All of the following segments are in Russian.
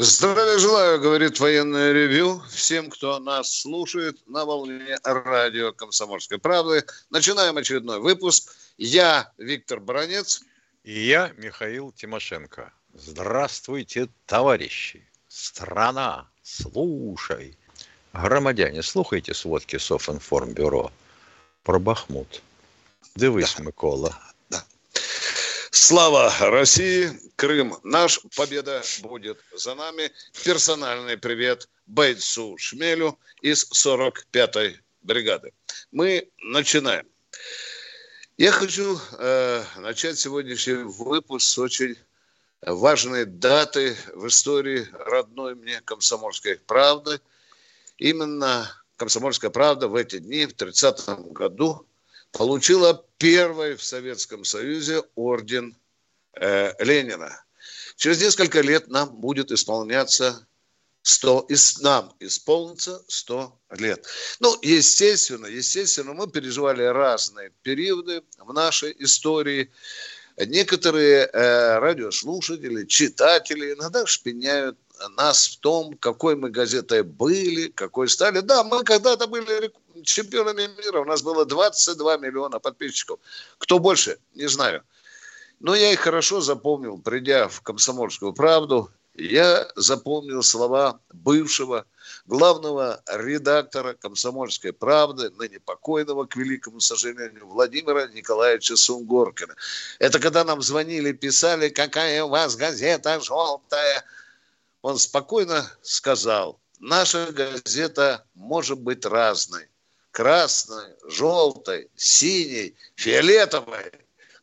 Здравия желаю, говорит военное ревю всем, кто нас слушает на волне радио «Комсомольской правды». Начинаем очередной выпуск. Я Виктор Бронец. И я Михаил Тимошенко. Здравствуйте, товарищи. Страна, слушай. Громадяне, слухайте сводки Софинформбюро про Бахмут. Дивись, да. Микола. Слава России, Крым наш, победа будет за нами. Персональный привет бойцу Шмелю из 45-й бригады. Мы начинаем. Я хочу э, начать сегодняшний выпуск с очень важной даты в истории родной мне комсомольской правды. Именно комсомольская правда в эти дни, в 30-м году, получила первый в Советском Союзе орден э, Ленина. Через несколько лет нам будет исполняться 100, из, нам исполнится 100 лет. Ну, естественно, естественно, мы переживали разные периоды в нашей истории. Некоторые э, радиослушатели, читатели иногда шпиняют нас в том, какой мы газетой были, какой стали. Да, мы когда-то были чемпионами мира. У нас было 22 миллиона подписчиков. Кто больше, не знаю. Но я их хорошо запомнил, придя в «Комсомольскую правду». Я запомнил слова бывшего главного редактора «Комсомольской правды», ныне покойного, к великому сожалению, Владимира Николаевича Сунгоркина. Это когда нам звонили, писали, какая у вас газета желтая. Он спокойно сказал, наша газета может быть разной красной, желтой, синей, фиолетовой,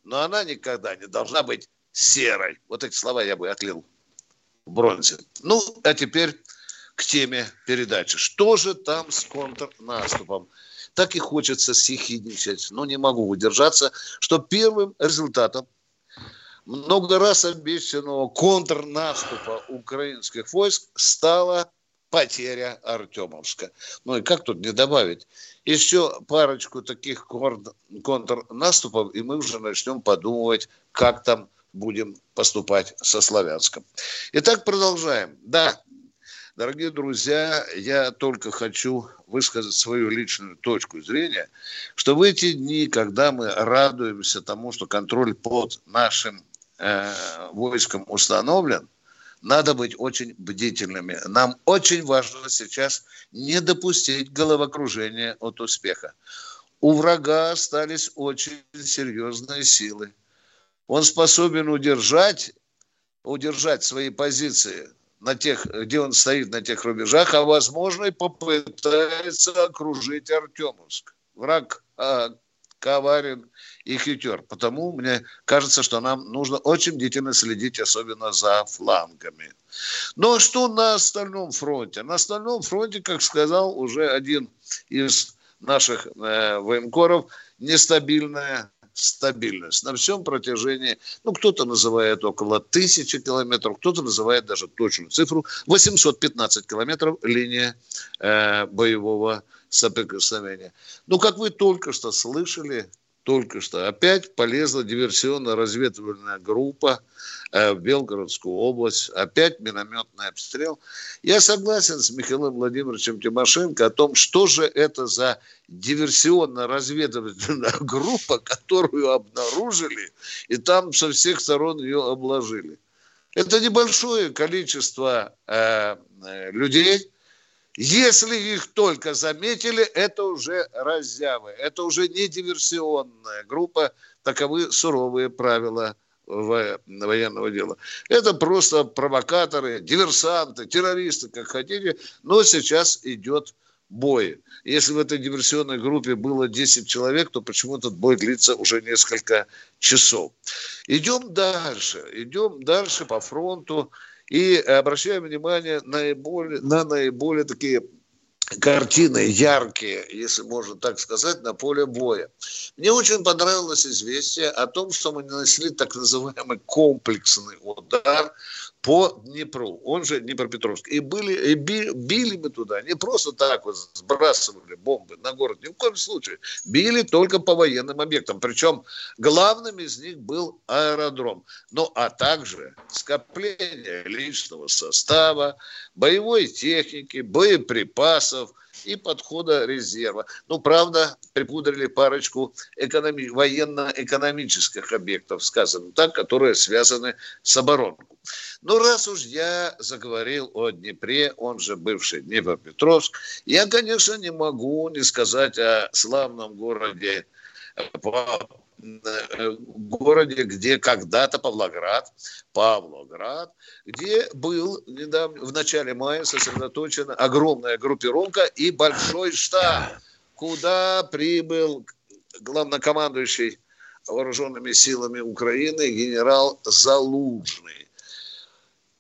но она никогда не должна быть серой. Вот эти слова я бы отлил в бронзе. Ну, а теперь к теме передачи. Что же там с контрнаступом? Так и хочется съехидничать, но не могу удержаться, что первым результатом много раз обещанного контрнаступа украинских войск стала потеря Артемовска. Ну и как тут не добавить? Еще парочку таких контрнаступов, и мы уже начнем подумывать, как там будем поступать со Славянском. Итак, продолжаем. Да, дорогие друзья, я только хочу высказать свою личную точку зрения, что в эти дни, когда мы радуемся тому, что контроль под нашим э, войском установлен, надо быть очень бдительными. Нам очень важно сейчас не допустить головокружения от успеха. У врага остались очень серьезные силы. Он способен удержать, удержать свои позиции на тех, где он стоит на тех рубежах, а возможно и попытается окружить Артемовск. Враг а, коварен и хитер. Потому мне кажется, что нам нужно очень бдительно следить, особенно за флангами. Но что на остальном фронте? На остальном фронте, как сказал уже один из наших э, военкоров, нестабильная стабильность на всем протяжении, ну, кто-то называет около тысячи километров, кто-то называет даже точную цифру, 815 километров линия э, боевого соприкосновения. Ну, как вы только что слышали, только что опять полезла диверсионно-разведывательная группа э, в Белгородскую область, опять минометный обстрел. Я согласен с Михаилом Владимировичем Тимошенко о том, что же это за диверсионно-разведывательная группа, которую обнаружили, и там со всех сторон ее обложили. Это небольшое количество э, э людей, если их только заметили, это уже разъявы, это уже не диверсионная группа, таковы суровые правила военного дела. Это просто провокаторы, диверсанты, террористы, как хотите, но сейчас идет бой. Если в этой диверсионной группе было 10 человек, то почему этот бой длится уже несколько часов. Идем дальше, идем дальше по фронту. И обращаем внимание наиболее, на наиболее такие картины яркие, если можно так сказать, на поле боя. Мне очень понравилось известие о том, что мы нанесли так называемый комплексный удар по Днепру, он же Днепропетровск. И, были, и били, били мы туда, не просто так вот сбрасывали бомбы на город, ни в коем случае. Били только по военным объектам. Причем главным из них был аэродром. Ну, а также скопление личного состава, боевой техники, боеприпасов – и подхода резерва. Ну, правда, припудрили парочку экономи- военно-экономических объектов, сказано так, которые связаны с оборонкой. Ну, раз уж я заговорил о Днепре, он же бывший Днепропетровск, я, конечно, не могу не сказать о славном городе городе, где когда-то Павлоград, Павлоград, где был недавно, в начале мая сосредоточена огромная группировка и большой штаб, куда прибыл главнокомандующий вооруженными силами Украины генерал Залужный.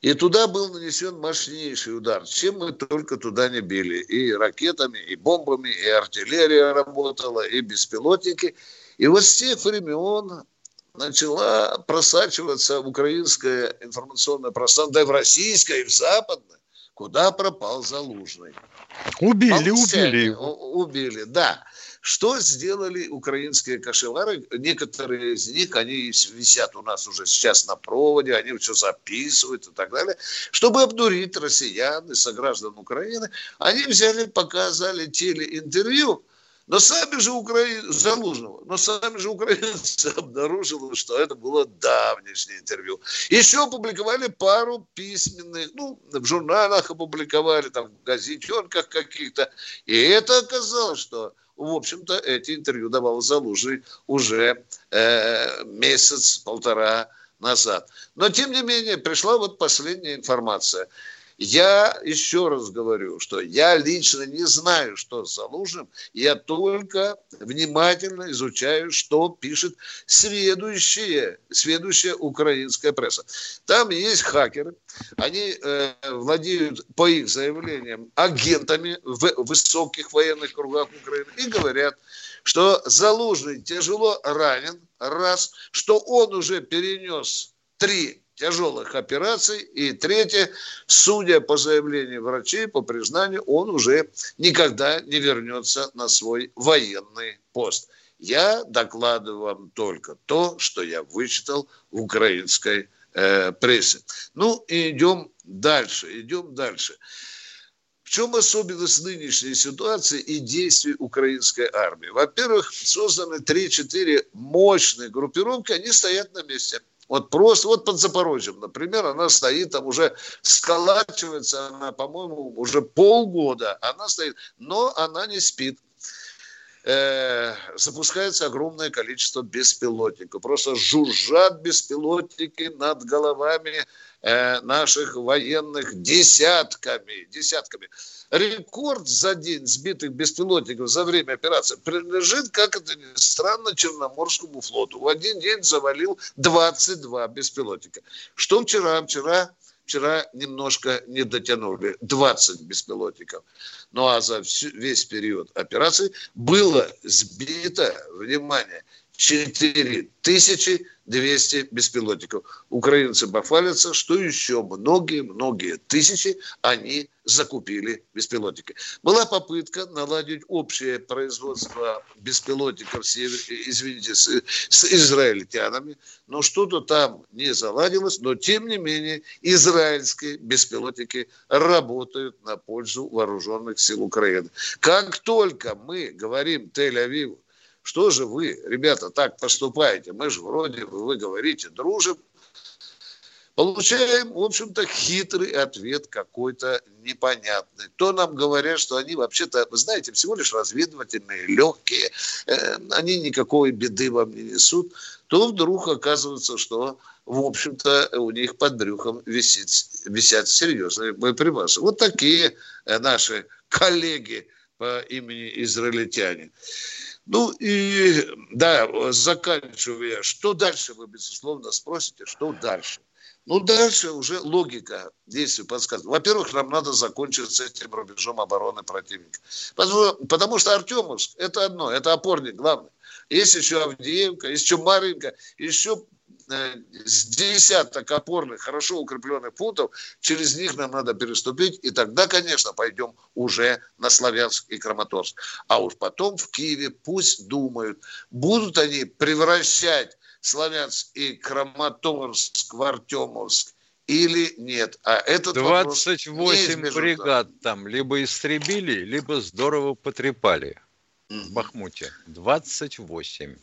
И туда был нанесен мощнейший удар. Чем мы только туда не били. И ракетами, и бомбами, и артиллерия работала, и беспилотники – и вот с тех времен начала просачиваться в украинское информационное пространство, да и в российское, и в западное, куда пропал Залужный. Убили, убили. Убили, да. Что сделали украинские кошевары? Некоторые из них, они висят у нас уже сейчас на проводе, они все записывают и так далее. Чтобы обдурить россиян и сограждан Украины, они взяли, показали телеинтервью, но сами же украинцы, Залужного, но сами же украинцы обнаружили, что это было давнешнее интервью. Еще опубликовали пару письменных, ну, в журналах опубликовали, там, в газетенках каких-то. И это оказалось, что, в общем-то, эти интервью давал Залужный уже э, месяц-полтора назад. Но, тем не менее, пришла вот последняя информация – я еще раз говорю, что я лично не знаю, что с Залужным. Я только внимательно изучаю, что пишет следующая, следующая украинская пресса. Там есть хакеры. Они э, владеют, по их заявлениям, агентами в высоких военных кругах Украины и говорят, что Залужный тяжело ранен, раз, что он уже перенес три тяжелых операций. И третье, судя по заявлению врачей, по признанию, он уже никогда не вернется на свой военный пост. Я докладываю вам только то, что я вычитал в украинской э, прессе. Ну, и идем дальше, идем дальше. В чем особенность нынешней ситуации и действий украинской армии? Во-первых, созданы 3-4 мощные группировки, они стоят на месте – вот просто, вот под Запорожьем, например, она стоит там уже, сколачивается она, по-моему, уже полгода она стоит, но она не спит. Э, запускается огромное количество беспилотников. Просто жужжат беспилотники над головами э, наших военных десятками, десятками рекорд за день сбитых беспилотников за время операции принадлежит, как это ни странно, Черноморскому флоту. В один день завалил 22 беспилотника. Что вчера? Вчера вчера немножко не дотянули, 20 беспилотников. Ну а за весь период операции было сбито, внимание, 4200 беспилотников. Украинцы бахвалятся, что еще многие-многие тысячи они закупили беспилотники. Была попытка наладить общее производство беспилотников, извините, с, с израильтянами, но что-то там не заладилось, но тем не менее израильские беспилотники работают на пользу вооруженных сил Украины. Как только мы говорим Тель-Авиву, что же вы, ребята, так поступаете? Мы же вроде бы, вы говорите, дружим. Получаем, в общем-то, хитрый ответ какой-то непонятный. То нам говорят, что они вообще-то, вы знаете, всего лишь разведывательные, легкие, э, они никакой беды вам не несут. То вдруг оказывается, что, в общем-то, у них под брюхом висит, висят серьезные боеприпасы. Вот такие э, наши коллеги по имени израильтяне. Ну и, да, заканчивая, что дальше, вы, безусловно, спросите, что дальше? Ну, дальше уже логика действий подсказывает. Во-первых, нам надо закончить с этим рубежом обороны противника. Потому, потому что Артемовск – это одно, это опорник главный. Есть еще Авдеевка, есть еще Маринка, еще с десяток опорных, хорошо укрепленных пунктов, через них нам надо переступить, и тогда, конечно, пойдем уже на Славянск и Краматорск. А уж потом в Киеве пусть думают, будут они превращать Славянск и Краматорск в Артемовск или нет. А этот 28 бригад там либо истребили, либо здорово потрепали в Бахмуте. 28.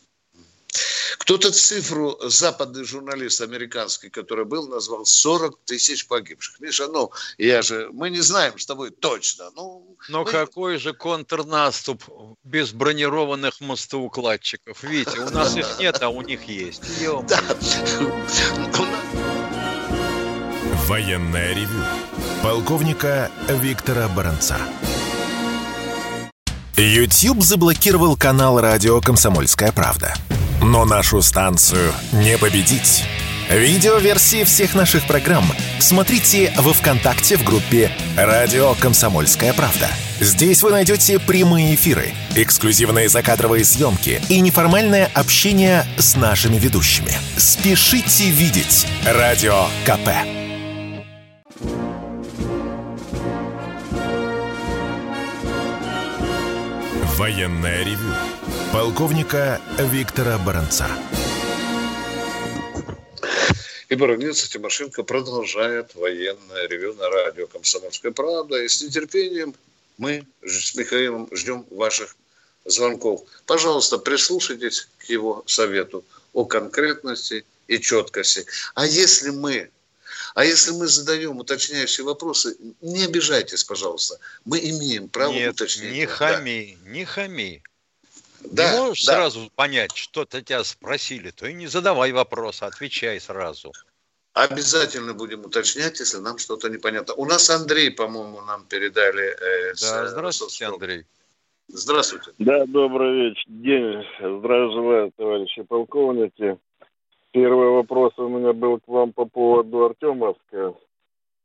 Кто-то цифру, западный журналист американский, который был, назвал 40 тысяч погибших. Миша, ну, я же, мы не знаем с тобой точно. Ну, Но мы... какой же контрнаступ без бронированных мостоукладчиков? Видите, у нас их нет, а у них есть. Военная ревю. Полковника Виктора Баранца. YouTube заблокировал канал радио «Комсомольская правда». Но нашу станцию не победить. Видеоверсии всех наших программ смотрите во ВКонтакте в группе «Радио Комсомольская правда». Здесь вы найдете прямые эфиры, эксклюзивные закадровые съемки и неформальное общение с нашими ведущими. Спешите видеть «Радио КП». Военная ревю полковника Виктора Баранца. И баронец Тимошенко продолжает военное ревю на радио «Комсомольская правда». И с нетерпением мы с Михаилом ждем ваших звонков. Пожалуйста, прислушайтесь к его совету о конкретности и четкости. А если мы а если мы задаем уточняющие вопросы, не обижайтесь, пожалуйста. Мы имеем право Нет, уточнить. Не хами, да. не хами. Да, не можешь да. сразу понять, что-то тебя спросили, то и не задавай вопросы, отвечай сразу. Обязательно будем уточнять, если нам что-то непонятно. У нас Андрей, по-моему, нам передали. Э, да, с, здравствуйте, Андрей. Здравствуйте. Да, добрый вечер. День. Здравия желаю, товарищи полковники. Первый вопрос у меня был к вам по поводу Артемовска.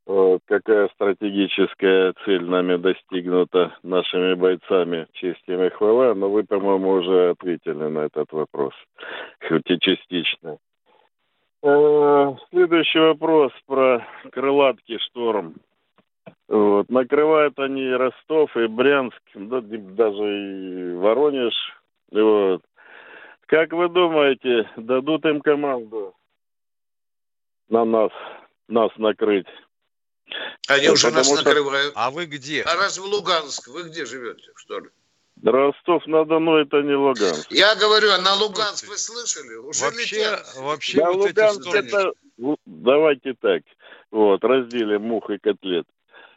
Вот, какая стратегическая цель нами достигнута нашими бойцами, честь им и хвала, но вы, по-моему, уже ответили на этот вопрос, хоть и частично. Э, следующий вопрос про крылатки «Шторм». Вот. Накрывают они Ростов и Брянск, да, даже и Воронеж. Вот. Как вы думаете, дадут им команду на нас, нас накрыть? Они да, уже нас что... накрывают. А вы где? А раз в Луганск, вы где живете, что ли? Ростов-на-Дону это не Луганск. Я говорю, а на Луганск вы слышали? Уже вообще, летят. вообще да, вот Луганск эти это... Давайте так. Вот, разделим мух и котлет.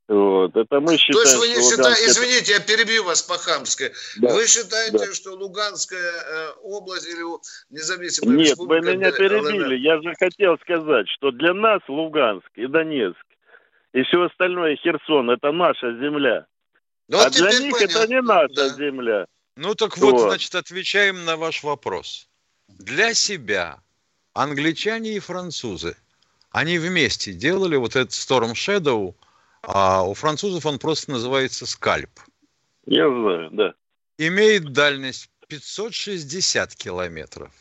Вот. Это мы считаем, То есть вы не считаете, извините, я перебью вас по-хамски. Да, вы считаете, да. что Луганская э, область или независимая Нет, республика... вы меня перебили. Я же хотел сказать, что для нас Луганск и Донецк и все остальное Херсон это наша земля. Ну, а для них понятно. это не наша да. земля. Ну так вот, Вот. значит, отвечаем на ваш вопрос. Для себя англичане и французы, они вместе делали вот этот Storm Shadow, а у французов он просто называется скальп. Я знаю, да. Имеет дальность 560 километров.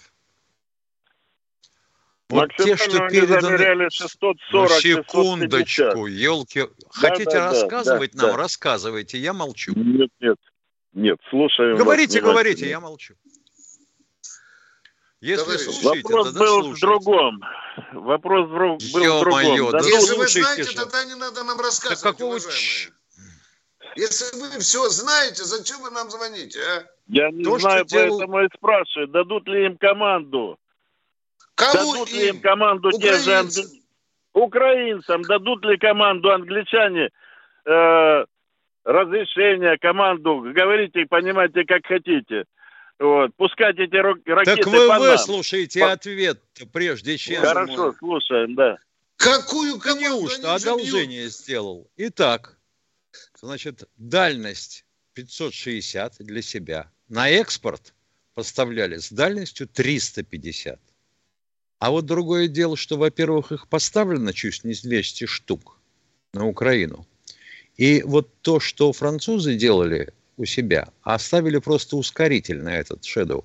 Вот те, что переданы... замеряли 640 Ну, секундочку, 650. елки. Хотите да, да, рассказывать да, нам? да. Рассказывайте, я молчу. Нет, нет. Нет, слушаем. Говорите, говорите, я молчу. Если слушаете, Вопрос тогда был слушайте. в другом. Вопрос в был в другом. да Да Если вы знаете, же. тогда не надо нам рассказывать, Да какого ч- Если вы все знаете, зачем вы нам звоните, а? Я не То, что знаю, делал- поэтому и спрашиваю, дадут ли им команду. Кому дадут ли им им? команду те же Украинцам. англи- украинцам, дадут ли команду англичане э, разрешение, команду, говорите, понимаете, как хотите. Вот, пускать эти ракеты Так вы по нам. выслушайте По- ответ прежде чем. Хорошо, слушаем, да. Какую команду неужто же бьют? одолжение сделал? Итак, значит, дальность 560 для себя. На экспорт поставляли с дальностью 350. А вот другое дело, что, во-первых, их поставлено чуть не 200 штук на Украину. И вот то, что французы делали у себя, оставили просто ускоритель на этот Shadow.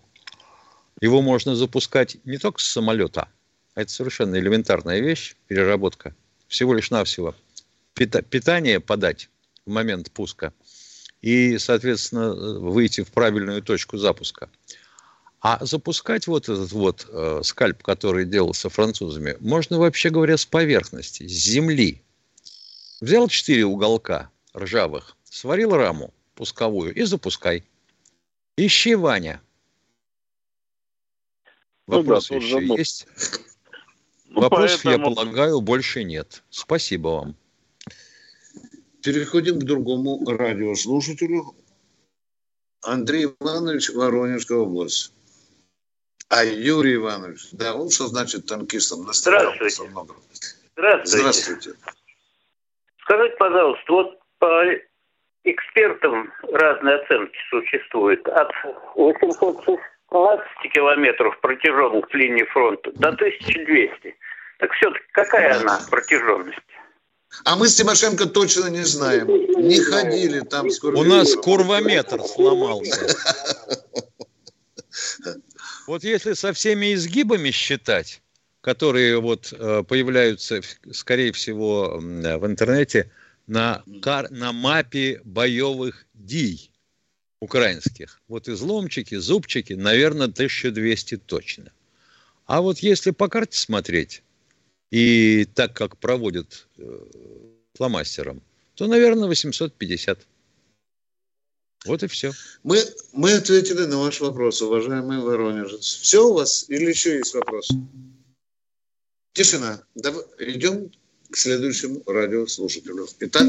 Его можно запускать не только с самолета, а это совершенно элементарная вещь, переработка. Всего лишь навсего питание подать в момент пуска и, соответственно, выйти в правильную точку запуска. А запускать вот этот вот э, скальп, который делался французами, можно, вообще говоря, с поверхности, с земли. Взял четыре уголка ржавых, сварил раму пусковую и запускай. Ищи, Ваня. Вопрос ну, да, еще есть? Ну, Вопросов, поэтому... я полагаю, больше нет. Спасибо вам. Переходим к другому радиослушателю. Андрей Иванович, Воронежская область. А Юрий Иванович, да, он что значит танкистом? Здравствуйте. Много. Здравствуйте. Здравствуйте. Скажите, пожалуйста, вот по экспертам разные оценки существуют. От 816 километров протяженность линии фронта до 1200. Так все-таки какая она протяженность? А мы с Тимошенко точно не знаем. Не ходили там. Скоро У нас курвометр сломался. Вот если со всеми изгибами считать, которые вот э, появляются, скорее всего, в интернете, на, кар, на мапе боевых дий украинских. Вот изломчики, зубчики, наверное, 1200 точно. А вот если по карте смотреть, и так как проводят э, фломастером, то, наверное, 850. Вот и все. Мы, мы ответили на ваш вопрос, уважаемый Воронежец. Все у вас или еще есть вопрос? Тишина. Давай, идем к следующему радиослушателю. Итак,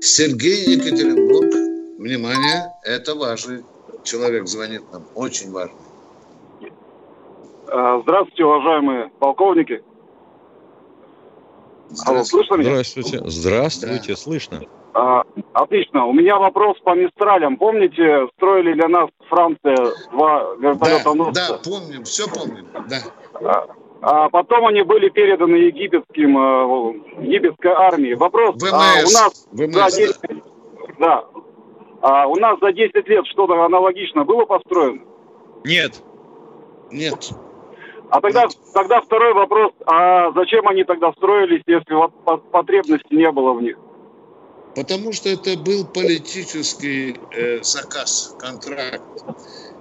Сергей Екатеринбург. Внимание, это важный человек звонит нам. Очень важный. А, здравствуйте, уважаемые полковники. Алло, слышно меня? Здравствуйте. Здравствуйте, да. слышно. А, отлично. У меня вопрос по Мистралям. Помните, строили для нас Франция два вертолета Да, да, помним, все помним, да. А, а потом они были переданы египетским, э, египетской армии. Вопрос, ВМС, а, у нас ВМС, за 10, да. да. А у нас за 10 лет что-то аналогично было построено? Нет. Нет. А тогда, тогда второй вопрос, а зачем они тогда строились, если потребности не было в них? Потому что это был политический э, заказ, контракт.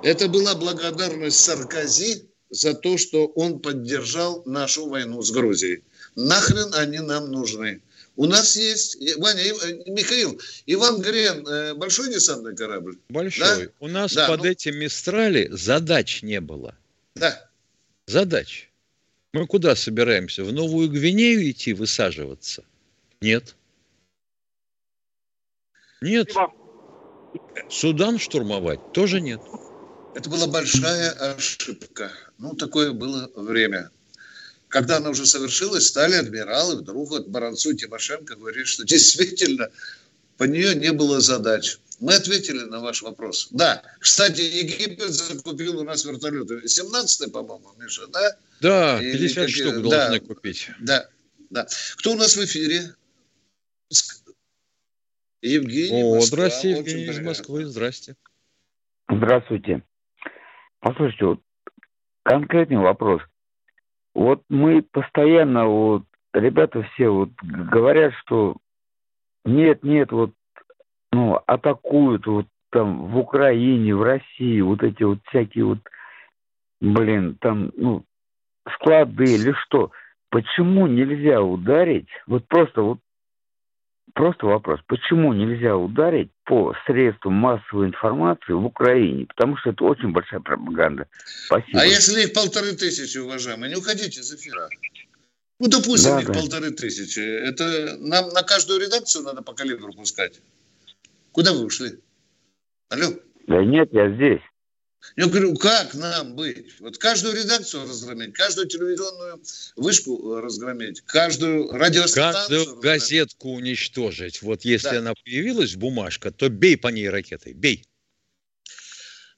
Это была благодарность Саркози за то, что он поддержал нашу войну с Грузией. Нахрен они нам нужны? У нас есть, Ваня, э, Михаил, Иван Грен, э, большой десантный корабль? Большой. Да? У нас да, под ну... этим Мистрали задач не было. Да задач. Мы куда собираемся? В Новую Гвинею идти высаживаться? Нет. Нет. Судан штурмовать тоже нет. Это была большая ошибка. Ну, такое было время. Когда она уже совершилась, стали адмиралы, вдруг вот Баранцу Тимошенко говорит, что действительно по нее не было задач. Мы ответили на ваш вопрос. Да. Кстати, Египет закупил у нас вертолеты. 17 по-моему, Миша, да? Да, 50 Или, штук да, должны купить. Да, да. Кто у нас в эфире? Евгений О, Москва. здрасте, Евгений из Москвы. Здрасте. Здравствуйте. Послушайте, вот конкретный вопрос. Вот мы постоянно, вот ребята все вот говорят, что нет, нет, вот ну, атакуют вот там в Украине, в России, вот эти вот всякие вот, блин, там, ну, склады или что. Почему нельзя ударить, вот просто вот, просто вопрос, почему нельзя ударить по средствам массовой информации в Украине? Потому что это очень большая пропаганда. Спасибо. А если их полторы тысячи, уважаемые, не уходите из эфира. Ну, допустим, да, их да. полторы тысячи. Это нам на каждую редакцию надо по калибру пускать. Куда вы ушли? Алло? Да нет, я здесь. Я говорю, как нам быть? Вот каждую редакцию разгромить, каждую телевизионную вышку разгромить, каждую радиостанцию Каждую разгромить. газетку уничтожить. Вот если да. она появилась, бумажка, то бей по ней ракетой, бей.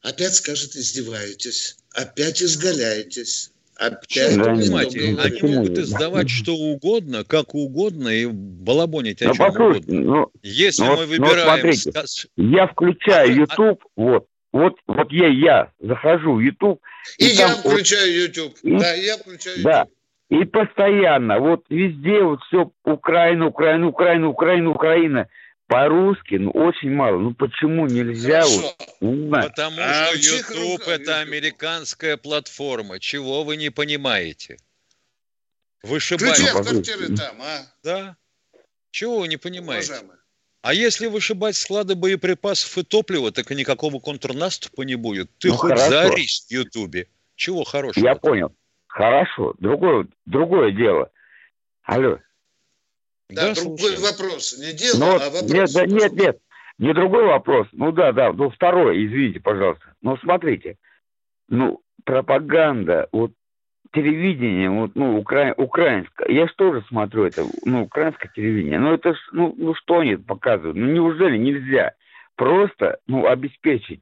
Опять скажет, издеваетесь, опять изгаляетесь. Опять да, понимаете, они могут издавать что угодно, как угодно и балабонить о ну, чем угодно. Ну, Если ну, мы выбираем... Ну, смотрите, я включаю а, YouTube, а... вот, вот, вот я, я захожу в YouTube. И, и я там, включаю вот, YouTube. И, да, я включаю YouTube. Да. И постоянно, вот везде вот все Украина, Украина, Украина, Украина, Украина. По-русски, ну, очень мало. Ну, почему нельзя? Вот, Потому а что YouTube – это американская платформа. Чего вы не понимаете? Вышибать. Ключи от квартиры там, а? Да. Чего вы не понимаете? Уважаемые. А если вышибать склады боеприпасов и топлива, так и никакого контрнаступа не будет. Ты ну, хоть хорошо. заорись в Ютубе. Чего хорошего? Я понял. Хорошо. Другое, другое дело. Алло. Да, да другой вопрос. Не дело, Но, ну а вопрос. Нет, да, нет, нет. Не другой вопрос. Ну да, да. Ну второй, извините, пожалуйста. Но смотрите. Ну, пропаганда, вот телевидение, вот, ну, укра... украинское, я же тоже смотрю это, ну, украинское телевидение, ну, это ж, ну, ну, что они показывают? Ну, неужели нельзя просто, ну, обеспечить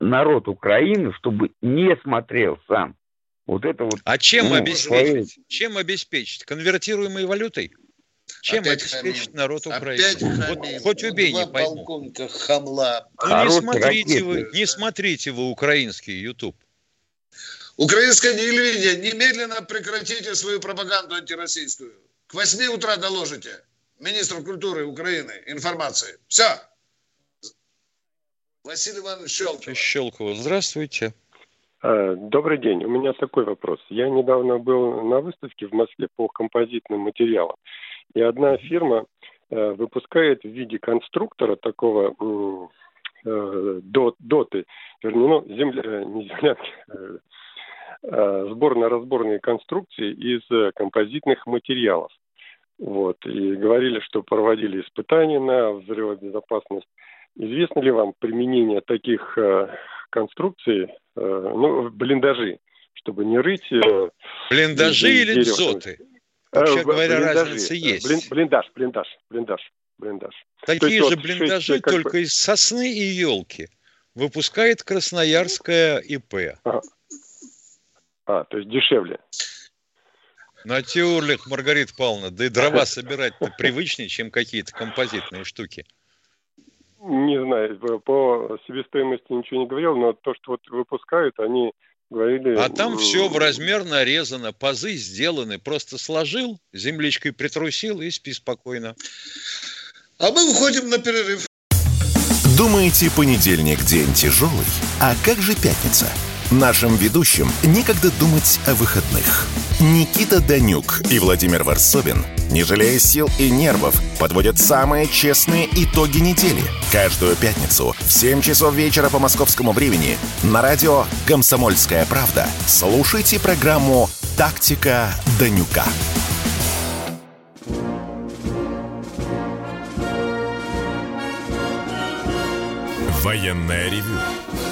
народ Украины, чтобы не смотрел сам? Вот это вот. А чем ну, обеспечить? Свои... Чем обеспечить? Конвертируемой валютой? Чем опять обеспечить хамим. народ Украины? Опять вот, хоть убей, не пойму. Хамла. Ну, не смотрите, вы, не смотрите вы украинский YouTube. Украинское телевидение, немедленно прекратите свою пропаганду антироссийскую. К 8 утра доложите. Министр культуры Украины информации. Все. Василий Иванович Щелков. Щелкова, здравствуйте. А, добрый день. У меня такой вопрос. Я недавно был на выставке в Москве по композитным материалам. И одна фирма э, выпускает в виде конструктора такого э, доты, вернее, ну, земля, э, не землянки, Э, сборно-разборные конструкции из э, композитных материалов. Вот. И говорили, что проводили испытания на взрывобезопасность. Известно ли вам применение таких э, конструкций, э, ну, блиндажи, чтобы не рыть... Э, блиндажи или дерево. дзоты? Вообще э, говоря, блиндажи. разница есть. блиндаж, блиндаж, блиндаж, блиндаж. Такие же вот блиндажи, 6, только бы... из сосны и елки. Выпускает Красноярская ИП. Ага. А, то есть дешевле. На тюрлях, Маргарита Павловна, да и дрова собирать-то привычнее, чем какие-то композитные штуки. Не знаю, по себестоимости ничего не говорил, но то, что вот выпускают, они говорили... А там все в размер нарезано, пазы сделаны, просто сложил, земличкой притрусил и спи спокойно. А мы уходим на перерыв. Думаете, понедельник день тяжелый? А как же пятница? Нашим ведущим некогда думать о выходных. Никита Данюк и Владимир Варсобин, не жалея сил и нервов, подводят самые честные итоги недели. Каждую пятницу в 7 часов вечера по московскому времени на радио «Комсомольская правда» слушайте программу «Тактика Данюка». Военная ревю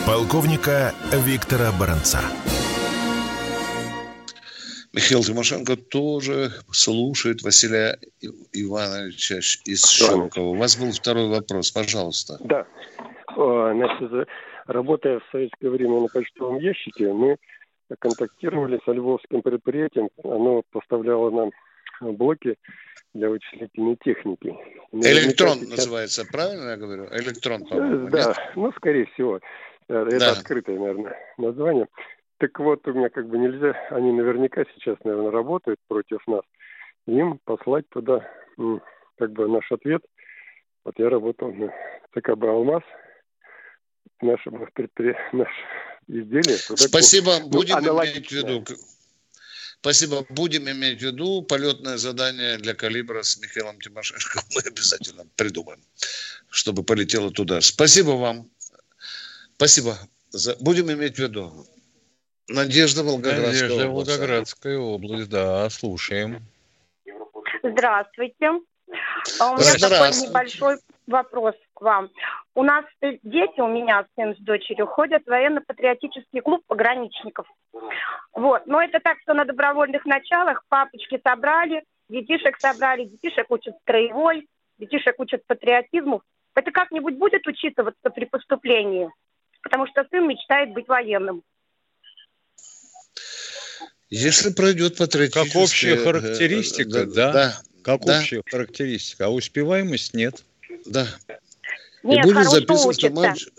полковника Виктора Баранца. Михаил Тимошенко тоже слушает Василия Ивановича из Щелкова. У вас был второй вопрос, пожалуйста. Да. Значит, работая в советское время на почтовом ящике, мы контактировали с львовским предприятием. Оно поставляло нам блоки для вычислительной техники. Электрон сейчас... называется, правильно я говорю? Электрон, по-моему. Да, нет? ну, скорее всего. Э, это да. открытое, наверное, название. Так вот, у меня как бы нельзя, они наверняка сейчас, наверное, работают против нас. Им послать туда как бы наш ответ. Вот я работал на ТКБ «Алмаз», нашего предприятия, наше изделие. Спасибо, ну, будем иметь в виду. Спасибо. Будем иметь в виду полетное задание для калибра с Михаилом Тимошенко. Мы обязательно придумаем, чтобы полетело туда. Спасибо вам. Спасибо. Будем иметь в виду. Надежда Волгоградская Надежда область. Волгоградская область, да, слушаем. Здравствуйте. А у меня такой небольшой вопрос к вам. У нас дети, у меня сын с дочерью, ходят в военно-патриотический клуб пограничников. Вот. Но это так, что на добровольных началах папочки собрали, детишек собрали, детишек учат строевой, детишек учат патриотизму. Это как-нибудь будет учитываться при поступлении? Потому что сын мечтает быть военным. Если пройдет патриотическая... Как общая характеристика, э, да. да. Как да. общая характеристика. А успеваемость нет. Да. Нет, И будет записано, что мальчик...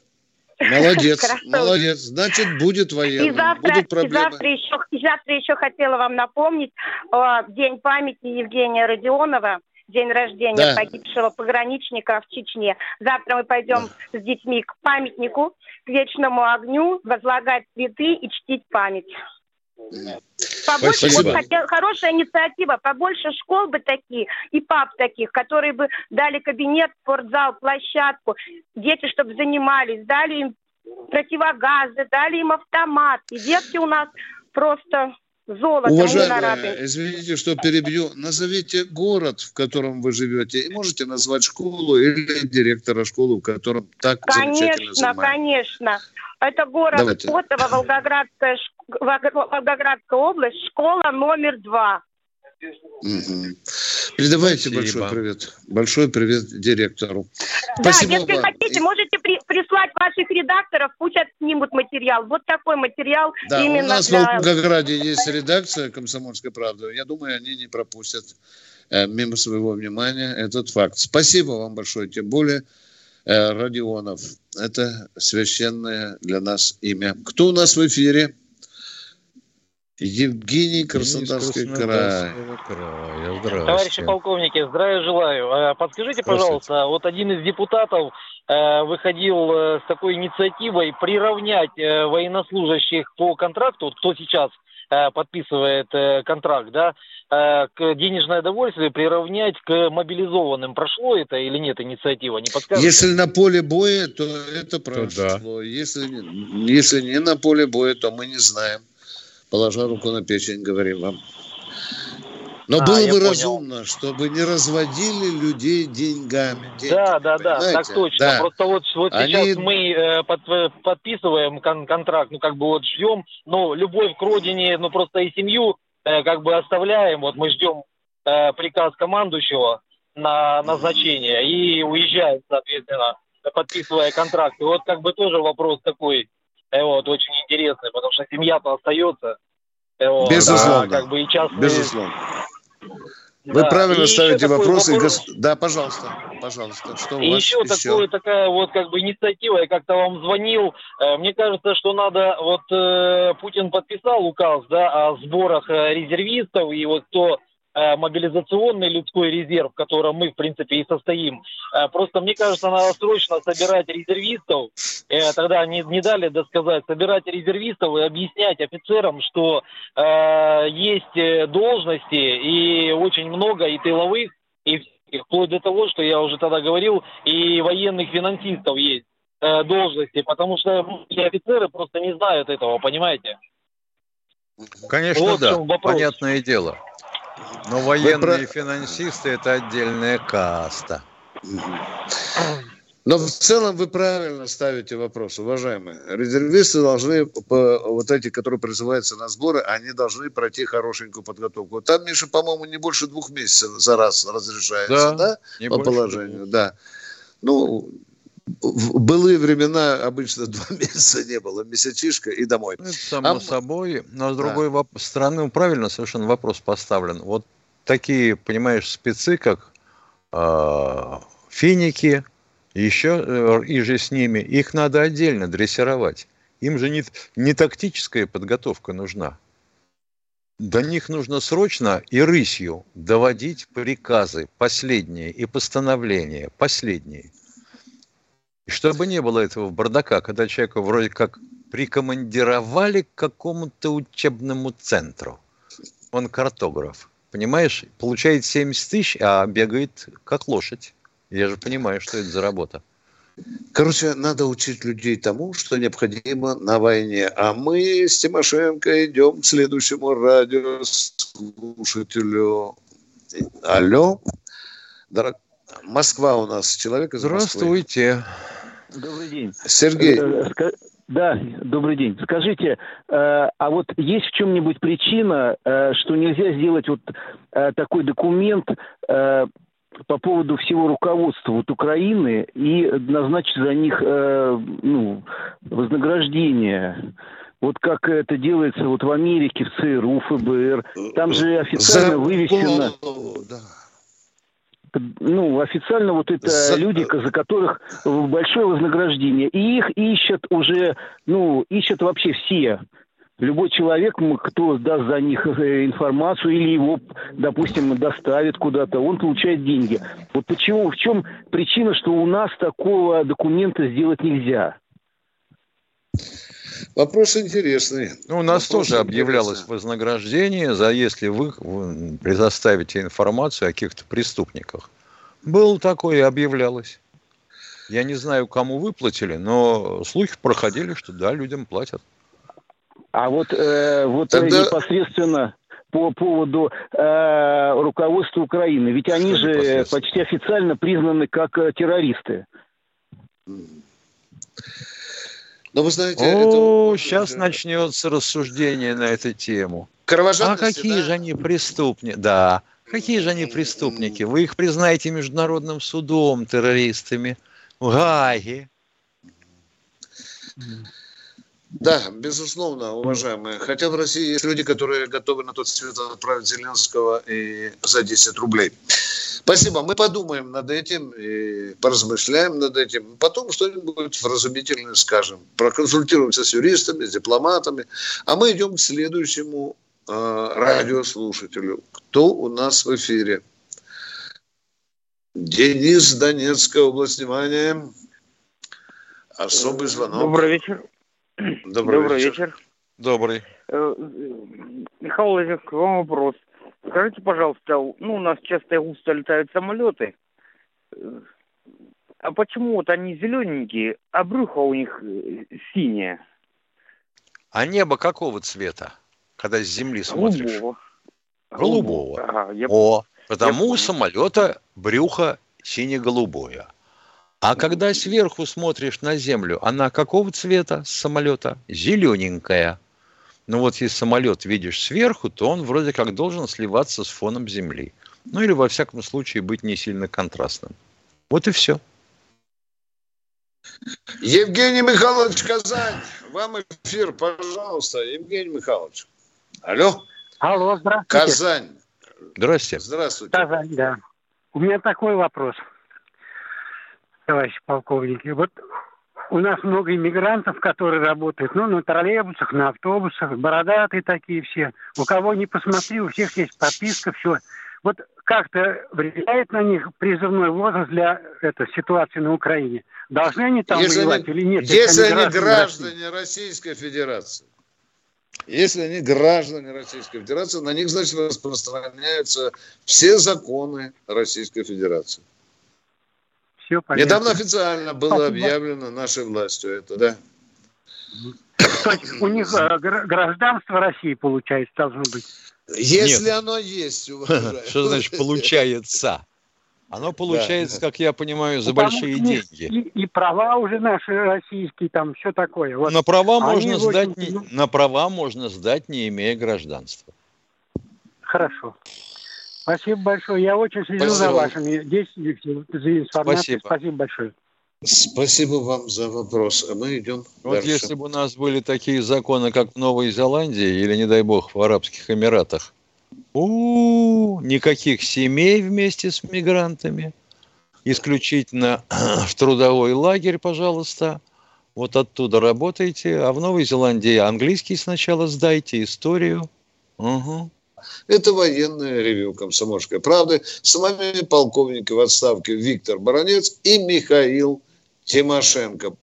Молодец, молодец. Значит, будет военный. И завтра, Будут проблемы. И завтра, еще, и завтра еще хотела вам напомнить э, День памяти Евгения Родионова, день рождения да. погибшего пограничника в Чечне. Завтра мы пойдем да. с детьми к памятнику, к вечному огню, возлагать цветы и чтить память. Побольше, вот, хотел, хорошая инициатива, побольше школ бы такие и пап таких, которые бы дали кабинет, спортзал, площадку, дети, чтобы занимались, дали им противогазы, дали им автомат. И детки у нас просто золото. Уважаемые, извините, что перебью. Назовите город, в котором вы живете, и можете назвать школу или директора школы, в котором так конечно, замечательно занимаетесь. Конечно, конечно. Это город Давайте. Котово, Волгоградская, Волгоградская область, школа номер два. Угу. Передавайте Спасибо. большой привет. Большой привет директору. Да, Спасибо если вам. хотите, можете при, прислать ваших редакторов, пусть отснимут материал. Вот такой материал да, именно у нас для... в Волгограде есть редакция «Комсомольской правды». Я думаю, они не пропустят э, мимо своего внимания этот факт. Спасибо вам большое, тем более э, Родионов. Это священное для нас имя. Кто у нас в эфире? Евгений Краснодарский край. края. Товарищи полковники, здравия желаю. Э, подскажите, пожалуйста, вот один из депутатов э, выходил э, с такой инициативой приравнять военнослужащих по контракту, кто сейчас подписывает контракт, да, к денежное довольствие приравнять к мобилизованным. Прошло это или нет инициатива? Не подскажете? Если на поле боя, то это прошло. То да. если, если не на поле боя, то мы не знаем положа руку на печень, говорим вам. Но а, было бы понял. разумно, чтобы не разводили людей деньгами. деньгами да, да, да, так точно. Да. Просто вот, вот Они... сейчас мы э, под, э, подписываем кон- контракт, ну как бы вот ждем, но любовь к родине, ну просто и семью э, как бы оставляем, вот мы ждем э, приказ командующего на назначение и уезжаем, соответственно, подписывая контракт. И вот как бы тоже вопрос такой, вот, очень интересный, потому что семья-то остается. Э, вот, Безусловно. А, как бы и частные... Безусловно. Вы да. правильно и ставите вопросы. Вопрос... Да, пожалуйста, пожалуйста. Что и еще, еще такое, такая вот как бы инициатива. Я как-то вам звонил. Э, мне кажется, что надо вот э, Путин подписал указ, да, о сборах резервистов и вот кто Э, мобилизационный людской резерв, в котором мы, в принципе, и состоим. Э, просто, мне кажется, надо срочно собирать резервистов, э, тогда не, не дали досказать, собирать резервистов и объяснять офицерам, что э, есть должности и очень много и тыловых, и вплоть до того, что я уже тогда говорил, и военных финансистов есть э, должности, потому что многие офицеры просто не знают этого, понимаете? Конечно, вот да, понятное дело. Но военные про... финансисты – это отдельная каста. Но в целом вы правильно ставите вопрос, уважаемые. Резервисты должны, вот эти, которые призываются на сборы, они должны пройти хорошенькую подготовку. Там, Миша, по-моему, не больше двух месяцев за раз разрешается, да? да? По положению, да. Ну, в былые времена обычно два месяца не было, месячишка и домой. Это само а... собой, но с другой да. стороны правильно совершенно вопрос поставлен. Вот такие, понимаешь, спецы, как э, финики, еще э, и же с ними, их надо отдельно дрессировать. Им же не, не тактическая подготовка нужна. До них нужно срочно и рысью доводить приказы, последние, и постановления, последние. И чтобы не было этого бардака, когда человека вроде как прикомандировали к какому-то учебному центру. Он картограф. Понимаешь, получает 70 тысяч, а бегает как лошадь. Я же понимаю, что это за работа. Короче, надо учить людей тому, что необходимо на войне. А мы с Тимошенко идем к следующему радиослушателю. Алло. Дорог... Москва у нас. Человек из Здравствуйте. Москвы. Добрый день. Сергей. Э, да, добрый день. Скажите, э, а вот есть в чем-нибудь причина, э, что нельзя сделать вот такой документ по поводу всего руководства вот Украины и назначить за них ну, вознаграждение? вот как это делается вот в Америке, в ЦРУ, ФБР. Там же официально За... вывешено... Да. Ну, официально вот это за... люди, за которых большое вознаграждение. И их ищут уже, ну, ищут вообще все любой человек, кто даст за них э, информацию или его, допустим, доставит куда-то, он получает деньги. Вот почему, в чем причина, что у нас такого документа сделать нельзя? Вопрос интересный. Ну, у нас Вопрос тоже объявлялось вознаграждение за если вы предоставите информацию о каких-то преступниках. Было такое объявлялось. Я не знаю, кому выплатили, но слухи проходили, что да, людям платят. А вот, э, вот Тогда... непосредственно по поводу э, руководства Украины, ведь они же почти официально признаны как э, террористы. Но вы знаете, О, это... сейчас начнется рассуждение на эту тему. А какие да? же они преступники? Да. Какие же они преступники? Вы их признаете международным судом террористами в Гаге. Да, безусловно, уважаемые. Хотя в России есть люди, которые готовы на тот свет отправить Зеленского и за 10 рублей. Спасибо. Мы подумаем над этим и поразмышляем над этим. Потом что-нибудь вразумительное скажем. Проконсультируемся с юристами, с дипломатами. А мы идем к следующему э, радиослушателю. Кто у нас в эфире? Денис, Донецкая область, внимание. Особый звонок. Добрый вечер. Добрый, Добрый вечер. вечер. Добрый. Э, Михаил Владимирович, к вам вопрос. Скажите, пожалуйста, ну, у нас часто и густо летают самолеты. А почему вот они зелененькие, а брюхо у них э, синее? А небо какого цвета, когда с земли смотришь? Голубого. Голубого. Ага, я... О, потому у самолета брюхо сине-голубое. А когда сверху смотришь на Землю, она какого цвета с самолета? Зелененькая. Ну вот если самолет видишь сверху, то он вроде как должен сливаться с фоном Земли. Ну или во всяком случае быть не сильно контрастным. Вот и все. Евгений Михайлович Казань, вам эфир, пожалуйста. Евгений Михайлович. Алло. Алло, здравствуйте. Казань. Здравствуйте. Здравствуйте. Казань, да. У меня такой вопрос товарищи полковники. Вот у нас много иммигрантов, которые работают, ну, на троллейбусах, на автобусах, бородатые такие все. У кого не посмотри, у всех есть подписка, все. Вот как-то влияет на них призывной возраст для этой ситуации на Украине? Должны они там если воевать они, или нет? Если, если они граждане Российской Федерации. Если они граждане Российской Федерации, на них, значит, распространяются все законы Российской Федерации все понятно. Недавно официально было объявлено нашей властью это, да. То есть у них э, гражданство России, получается, должно быть? Если Нет. оно есть, Что значит получается? Оно получается, да. как я понимаю, за Потому большие деньги. И, и права уже наши российские, там все такое. Вот. На права можно сдать, очень... не, на права можно сдать, не имея гражданства. Хорошо. Спасибо большое. Я очень слежу Спасибо. за вашими действиями, за информацией. Спасибо. Спасибо большое. Спасибо вам за вопрос. А мы идем вот дальше. если бы у нас были такие законы, как в Новой Зеландии или, не дай бог, в Арабских Эмиратах, у, -у, -у никаких семей вместе с мигрантами, исключительно в трудовой лагерь, пожалуйста, вот оттуда работайте, а в Новой Зеландии английский сначала сдайте, историю. Угу. Это военное ревю «Комсомольской правды». С вами полковники в отставке Виктор Баранец и Михаил Тимошенко.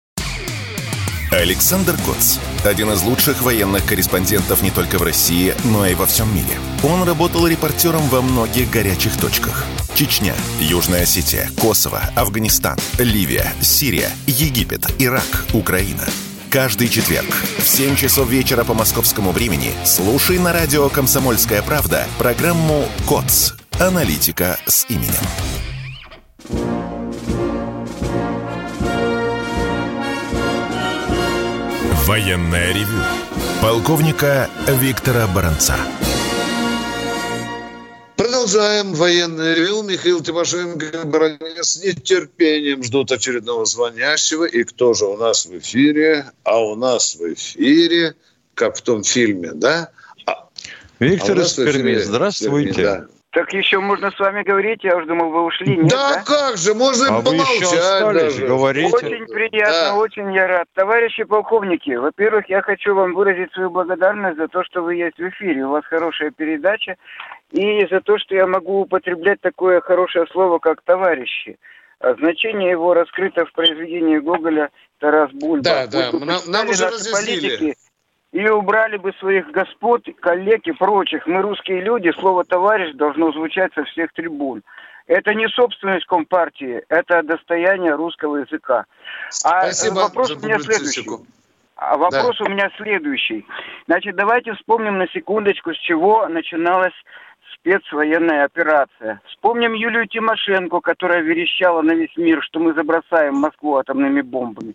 Александр Коц. Один из лучших военных корреспондентов не только в России, но и во всем мире. Он работал репортером во многих горячих точках. Чечня, Южная Осетия, Косово, Афганистан, Ливия, Сирия, Египет, Ирак, Украина – каждый четверг в 7 часов вечера по московскому времени слушай на радио «Комсомольская правда» программу «КОЦ. Аналитика с именем». Военная ревю. Полковника Виктора Баранца. Продолжаем военное ревю. Михаил Тимошенко Баранец с нетерпением ждут очередного звонящего. И кто же у нас в эфире? А у нас в эфире как в том фильме, да? А, Виктор а из Перми, здравствуйте. Перми, да. Так еще можно с вами говорить, я уже думал, вы ушли. Нет, да, да? как же, можно а помолчать даже. Говорите. Очень приятно, да. очень я рад. Товарищи полковники, во-первых, я хочу вам выразить свою благодарность за то, что вы есть в эфире. У вас хорошая передача. И за то, что я могу употреблять такое хорошее слово, как «товарищи». А значение его раскрыто в произведении Гоголя «Тарас Бульба». Да, да, нам, нам уже разъяснили. Политики, и убрали бы своих господ, коллег и прочих. Мы русские люди, слово «товарищ» должно звучать со всех трибун. Это не собственность Компартии, это достояние русского языка. А Спасибо вопрос у меня следующий. А вопрос да. у меня следующий. Значит, давайте вспомним на секундочку, с чего начиналась спецвоенная операция. Вспомним Юлию Тимошенко, которая верещала на весь мир, что мы забросаем Москву атомными бомбами.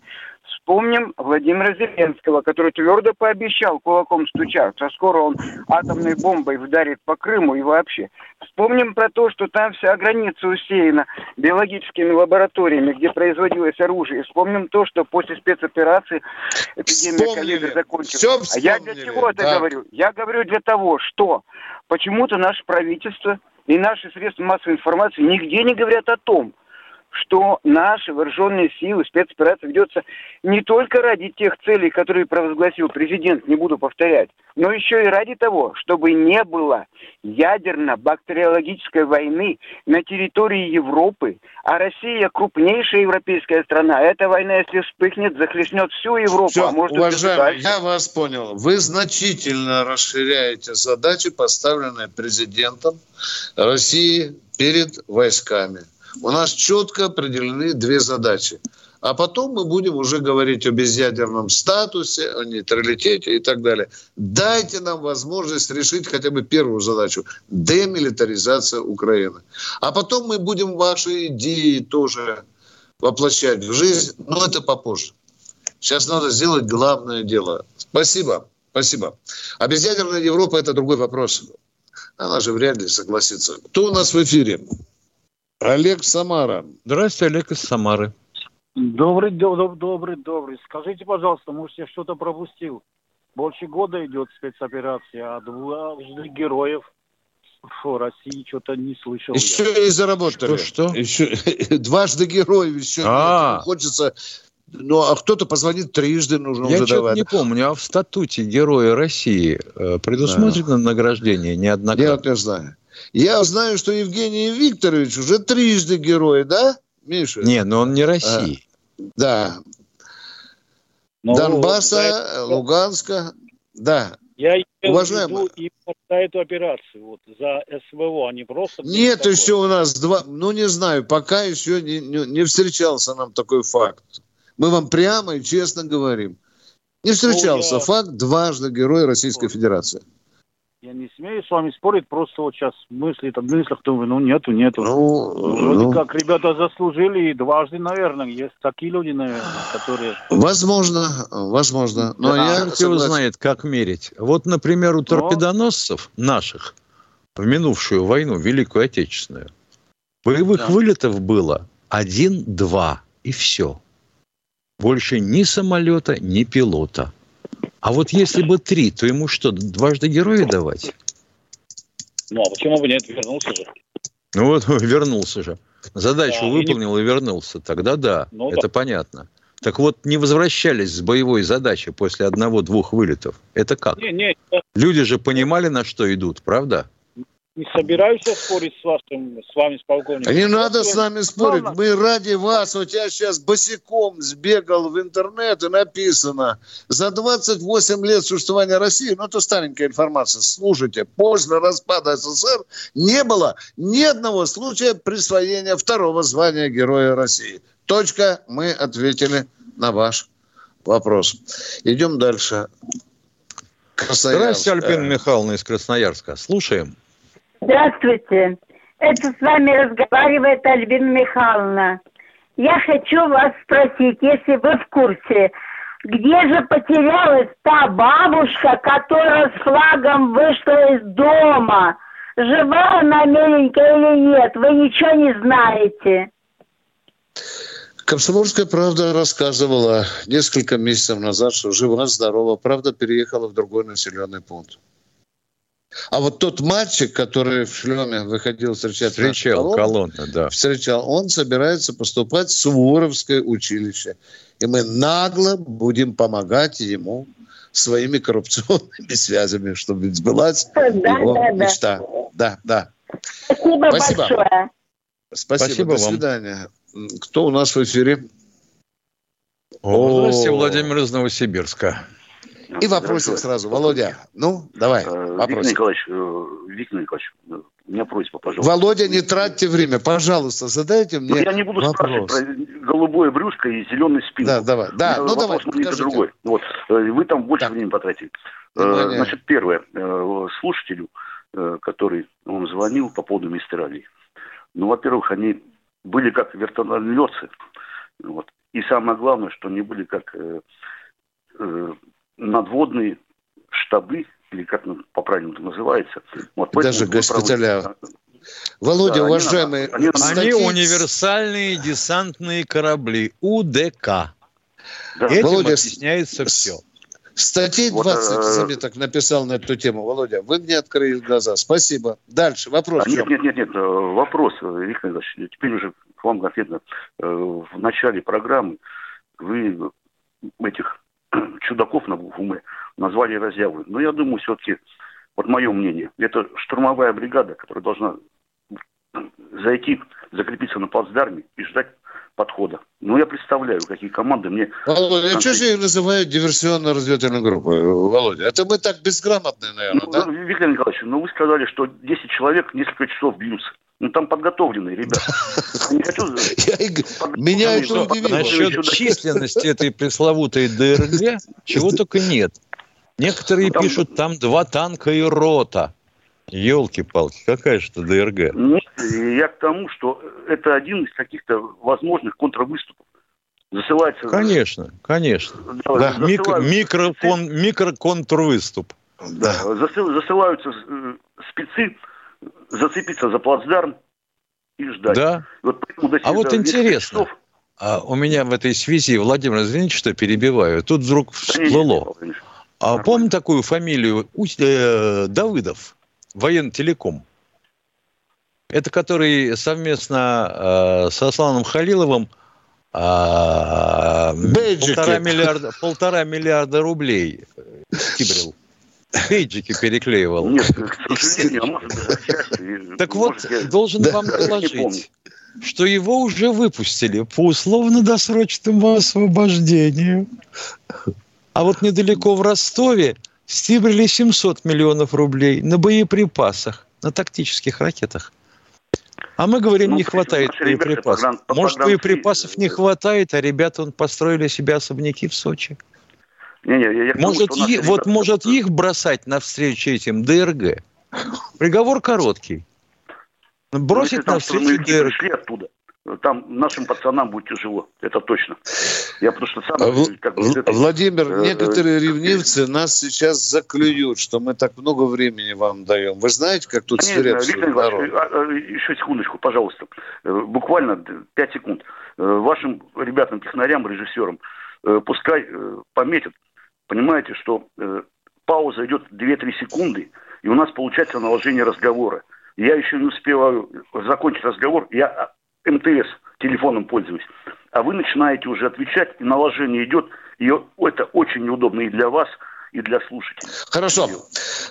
Вспомним Владимира Зеленского, который твердо пообещал, кулаком стуча, что скоро он атомной бомбой вдарит по Крыму и вообще. Вспомним про то, что там вся граница усеяна биологическими лабораториями, где производилось оружие. Вспомним то, что после спецоперации эпидемия ковида закончилась. а я для чего это да. говорю? Я говорю для того, что почему-то наше правительство и наши средства массовой информации нигде не говорят о том, что наши вооруженные силы, спецоперация ведется не только ради тех целей, которые провозгласил президент, не буду повторять, но еще и ради того, чтобы не было ядерно-бактериологической войны на территории Европы, а Россия крупнейшая европейская страна. Эта война, если вспыхнет, захлестнет всю Европу. Все, а может, уважаемый, я вас понял. Вы значительно расширяете задачи, поставленные президентом России перед войсками. У нас четко определены две задачи. А потом мы будем уже говорить о безъядерном статусе, о нейтралитете и так далее. Дайте нам возможность решить хотя бы первую задачу – демилитаризация Украины. А потом мы будем ваши идеи тоже воплощать в жизнь, но это попозже. Сейчас надо сделать главное дело. Спасибо. Спасибо. А безъядерная Европа – это другой вопрос. Она же вряд ли согласится. Кто у нас в эфире? Олег Самара. Здравствуйте, Олег из Самары. Добрый, добрый, добрый, добрый. Скажите, пожалуйста, может, я что-то пропустил? Больше года идет спецоперация, а дважды героев Фу, России что-то не слышал. Еще я. не заработали. Что, что? Еще, дважды героев еще а. нет. Хочется ну, а кто-то позвонит трижды, нужно Я что-то не помню, а в статуте Героя России э, предусмотрено да. награждение неоднократно? Я вот не знаю. Я знаю, что Евгений Викторович уже трижды герой, да, Миша? Не, но он не России. А, да. Но, ну, Донбасса, да, Луганска, да. Я Уважаемый. и за эту операцию, вот, за СВО, а не просто... Нет еще у нас два, ну не знаю, пока еще не, не, не встречался нам такой факт. Мы вам прямо и честно говорим. Не встречался ну, я... факт дважды Герой Российской Федерации. Я не смею с вами спорить, просто вот сейчас мысли, там мыслях думаю, ну нету, нету. Ну, Вроде ну, как ребята заслужили и дважды, наверное, есть такие люди, наверное, которые... Возможно, возможно. Но да, я кто знает, как мерить. Вот, например, у торпедоносцев но... наших в минувшую войну, Великую Отечественную, боевых да. вылетов было один-два, и все. Больше ни самолета, ни пилота. А вот если бы три, то ему что, дважды героя давать? Ну, а почему бы нет? Вернулся же. Ну вот, вернулся же. Задачу да, выполнил и, не... и вернулся. Тогда да, ну, это да. понятно. Так вот, не возвращались с боевой задачи после одного-двух вылетов. Это как? Не, не, Люди же понимали, на что идут, правда? Не собираюсь спорить с, вашим, с вами, с полковником. Не надо с нами спорить. Мы ради вас. У тебя сейчас босиком сбегал в интернет и написано. За 28 лет существования России, ну это старенькая информация, слушайте, после распада СССР не было ни одного случая присвоения второго звания Героя России. Точка. Мы ответили на ваш вопрос. Идем дальше. Здравствуйте, Альпина Михайловна из Красноярска. Слушаем. Здравствуйте. Это с вами разговаривает Альбина Михайловна. Я хочу вас спросить, если вы в курсе, где же потерялась та бабушка, которая с флагом вышла из дома? Жива она миленькая или нет? Вы ничего не знаете. Комсомольская правда рассказывала несколько месяцев назад, что жива-здорова, правда переехала в другой населенный пункт. А вот тот мальчик, который в шлеме выходил встречать встречал колонну, колонну, да. встречал, он собирается поступать в Суворовское училище. И мы нагло будем помогать ему своими коррупционными связями, чтобы сбылась да, его да, мечта. Да, да. Спасибо, Спасибо. большое. Спасибо, Спасибо до вам. свидания. Кто у нас в эфире? О, Здравствуйте, Владимир из Новосибирска. И вопросик сразу. Володя, ну, давай, э, Виктор Николаевич, э, Виктор Николаевич, у меня просьба, пожалуйста. Володя, не тратьте время, пожалуйста, задайте мне ну, Я не буду вопрос. спрашивать про голубое брюшко и зеленый спин. Да, давай. Да, ну давай, другой. Вот, э, вы там больше да. времени потратили. Внимание. Значит, первое, слушателю, который он звонил по поводу мистералей. Ну, во-первых, они были как вертолетцы. Вот. И самое главное, что они были как э, э, надводные штабы, или как по-правильному это называется. Вот, Даже госпиталя. Володя, да, уважаемые... Они, они, они универсальные десантные корабли, УДК. Да. Этим Володя, объясняется все. Статей 20 вот, заметок написал на эту тему. Володя, вы мне открыли глаза. Спасибо. Дальше. Вопрос. А, нет, нет, нет, нет. Э, вопрос, Виктор Ильич, теперь уже к вам конкретно. Э, в начале программы вы этих чудаков на уме назвали разъявы. Но я думаю, все-таки, вот мое мнение, это штурмовая бригада, которая должна зайти, закрепиться на плацдарме и ждать подхода. Ну, я представляю, какие команды мне... Володя, а что же их называют диверсионно-разведывательной группой, Володя? Это мы так безграмотные, наверное, ну, да? Виктор Николаевич, ну вы сказали, что 10 человек несколько часов бьются. Ну, там подготовленные ребята. Меня это удивило. Насчет численности этой пресловутой ДРГ чего только нет. Некоторые пишут, там два танка и рота. Елки-палки, какая же это ДРГ? Нет, я к тому, что это один из каких-то возможных контрвыступов. Засылается... Конечно, конечно. Да, да. Микро, микрокон, микроконтрвыступ. Да. Засыл, засылаются э, спецы зацепиться за плацдарм и ждать. Да. Вот а вот интересно, часов... а у меня в этой связи, Владимир, извините, что перебиваю, тут вдруг всплыло. А помню такую фамилию э, Давыдов? Военнолелеком. Это который совместно э, с Асланом Халиловым э, полтора, миллиарда, полтора миллиарда рублей кибрил. Бейджики переклеивал. Нет, к сожалению, а Так вот, должен вам доложить, что его уже выпустили по условно-досрочному освобождению. А вот недалеко в Ростове стибрили 700 миллионов рублей на боеприпасах, на тактических ракетах. А мы говорим, ну, не хватает боеприпасов. Погран, Может, боеприпасов не хватает, а ребята он построили себе особняки в Сочи. Не, не, я может, тому, е- вот может их бросать навстречу этим ДРГ? Приговор короткий. Бросить ну, навстречу ДРГ. Пришли оттуда там нашим пацанам будет тяжело, это точно. Я потому что сам... Как бы, это, Владимир, э, некоторые э, ревнивцы нас сейчас заклюют, что мы так много времени вам даем. Вы знаете, как тут свирепствует народ? А, а, еще секундочку, пожалуйста. Э, буквально 5 секунд. Э, вашим ребятам, технарям, режиссерам, пускай пометят, понимаете, что пауза идет 2-3 секунды, и у нас получается наложение разговора. Я еще не успеваю закончить разговор, я МТС телефоном пользуюсь, а вы начинаете уже отвечать, и наложение идет, и это очень неудобно и для вас, и для слушателей. Хорошо.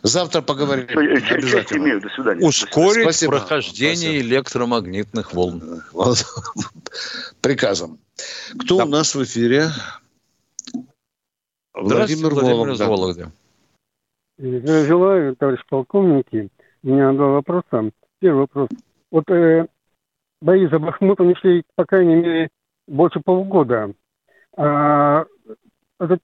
Завтра поговорим. Честь имею. До свидания. Ускорить Спасибо. прохождение Спасибо. электромагнитных волн. Приказом. Кто да. у нас в эфире? Владимир, Владимир из Вологды. Желаю, товарищ полковники. У меня два вопроса. Первый вопрос. Вот э, бои за Бахмут, они шли, по крайней мере, больше полугода. А, этот,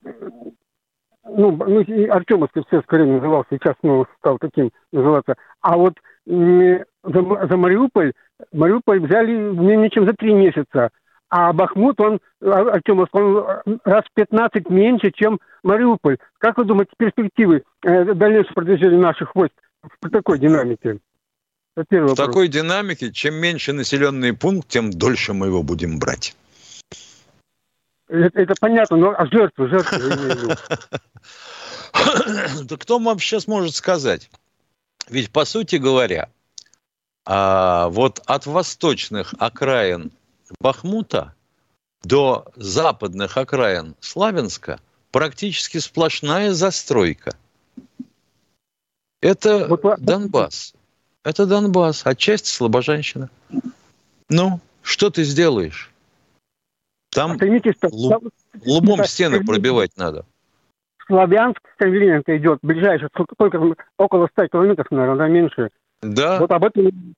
ну, ну, Артемовский в советское время назывался, сейчас ну, стал таким называться. А вот за, за Мариуполь, Мариуполь взяли менее чем за три месяца. А Бахмут, он, а, Артемовск, он раз в 15 меньше, чем Мариуполь. Как вы думаете, перспективы э, дальнейшего продвижения наших войск в такой динамике? В такой динамике, чем меньше населенный пункт, тем дольше мы его будем брать. Это, это понятно, но а жертвы, жертвы. Да кто вам сейчас может сказать? Ведь, по сути говоря, а, вот от восточных окраин Бахмута до западных окраин Славянска практически сплошная застройка. Это Донбасс. Это Донбасс, отчасти Слобожанщина. Ну, что ты сделаешь? Там а поймите, что... лу- лбом стены пробивать надо. Славянск, сожалению, это идет ближайшее, только около 100 километров, наверное, да, меньше. Да. Вот об этом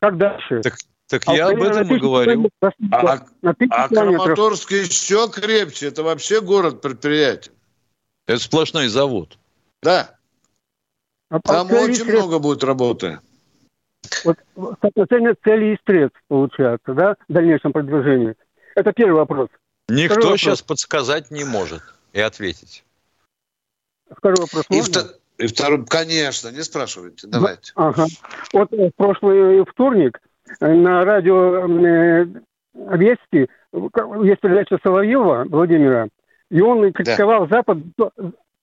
как дальше? Так, так а я об этом и говорю. А, а Краматорск еще крепче. Это вообще город предприятие. Это сплошной завод. Да. А Там очень средств... много будет работы. Вот соотношение целей и средств получается, да, в дальнейшем продвижении. Это первый вопрос. Никто Второй сейчас вопрос. подсказать не может и ответить. Второй вопрос. И, втор... и второй, конечно, не спрашивайте, давайте. Ага. Вот в прошлый вторник на радио э, Вести есть передача Соловьева Владимира, и он критиковал да. Запад,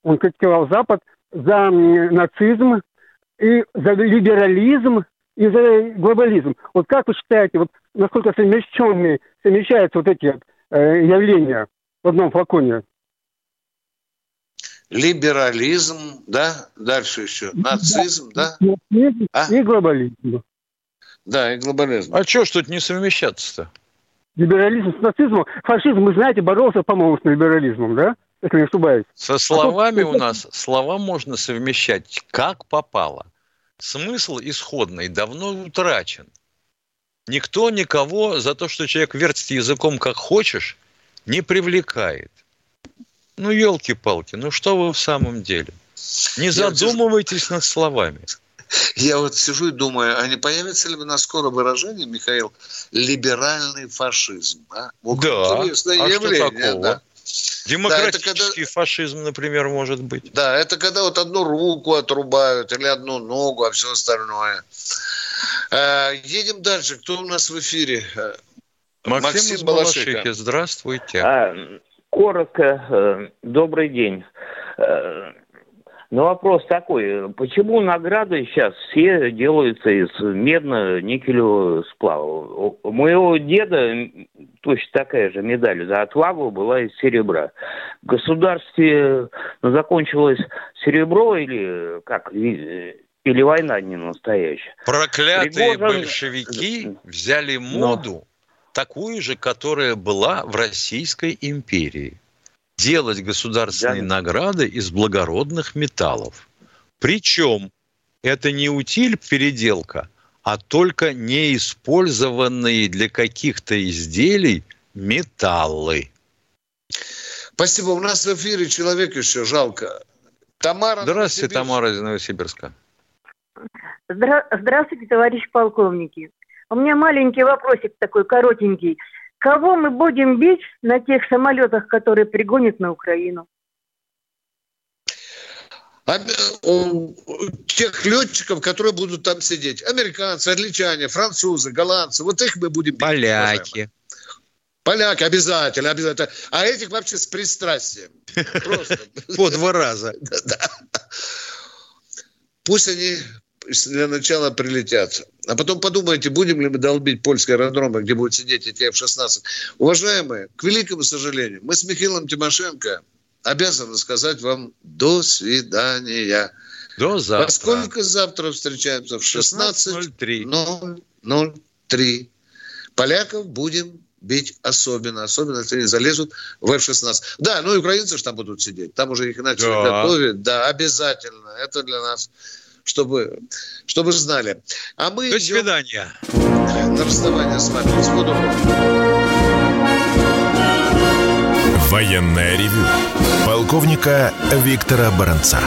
он критиковал Запад за нацизм и за либерализм и за глобализм. Вот как вы считаете, вот насколько совмещенные, совмещаются вот эти э, явления в одном флаконе? Либерализм, да? Дальше еще нацизм, да? Нацизм а? и глобализм. Да, и глобализм. А что ж тут не совмещаться-то? Либерализм с нацизмом. Фашизм, вы знаете, боролся, по-моему, с либерализмом, да? Если не ошибаюсь. Со а словами а тут... у нас, слова можно совмещать как попало. Смысл исходный давно утрачен. Никто никого за то, что человек вертит языком как хочешь, не привлекает. Ну, елки-палки, ну что вы в самом деле? Не задумывайтесь над словами. Я вот сижу и думаю, а не появится ли у нас скоро выражение, Михаил, либеральный фашизм? А? Вот да, интересное а явление, что такого? Да. Демократический да, когда... фашизм, например, может быть. Да, это когда вот одну руку отрубают или одну ногу, а все остальное. Э, едем дальше. Кто у нас в эфире? Э, Максим, Максим Балашихи. Здравствуйте. А, коротко. Э, добрый день. Но вопрос такой, почему награды сейчас все делаются из медно-никелевого сплава? У моего деда точно такая же медаль за отвагу была из серебра. В государстве закончилось серебро или как? Или война не настоящая? Проклятые Пригожин... большевики взяли моду, Но... такую же, которая была в Российской империи делать государственные да. награды из благородных металлов. Причем это не утиль переделка, а только неиспользованные для каких-то изделий металлы. Спасибо. У нас в эфире человек еще жалко. Тамара Здравствуйте, Тамара из Новосибирска. Здравствуйте, товарищ полковники. У меня маленький вопросик такой коротенький. Кого мы будем бить на тех самолетах, которые пригонят на Украину? А, тех летчиков, которые будут там сидеть. Американцы, англичане, французы, голландцы. Вот их мы будем бить. Поляки. Поляки обязательно, обязательно. А этих вообще с пристрастием. Просто. По два раза. Пусть они для начала прилетят. А потом подумайте, будем ли мы долбить польские аэродромы, где будут сидеть эти F-16. Уважаемые, к великому сожалению, мы с Михаилом Тимошенко обязаны сказать вам до свидания. До завтра. Поскольку завтра встречаемся в 16.03. Поляков будем бить особенно, особенно если они залезут в F-16. Да, ну и украинцы же там будут сидеть, там уже их начали да. готовить, да, обязательно, это для нас чтобы, чтобы знали. А мы До свидания. На расставание с вами. Всего доброго. Военная ревю. Полковника Виктора Баранца.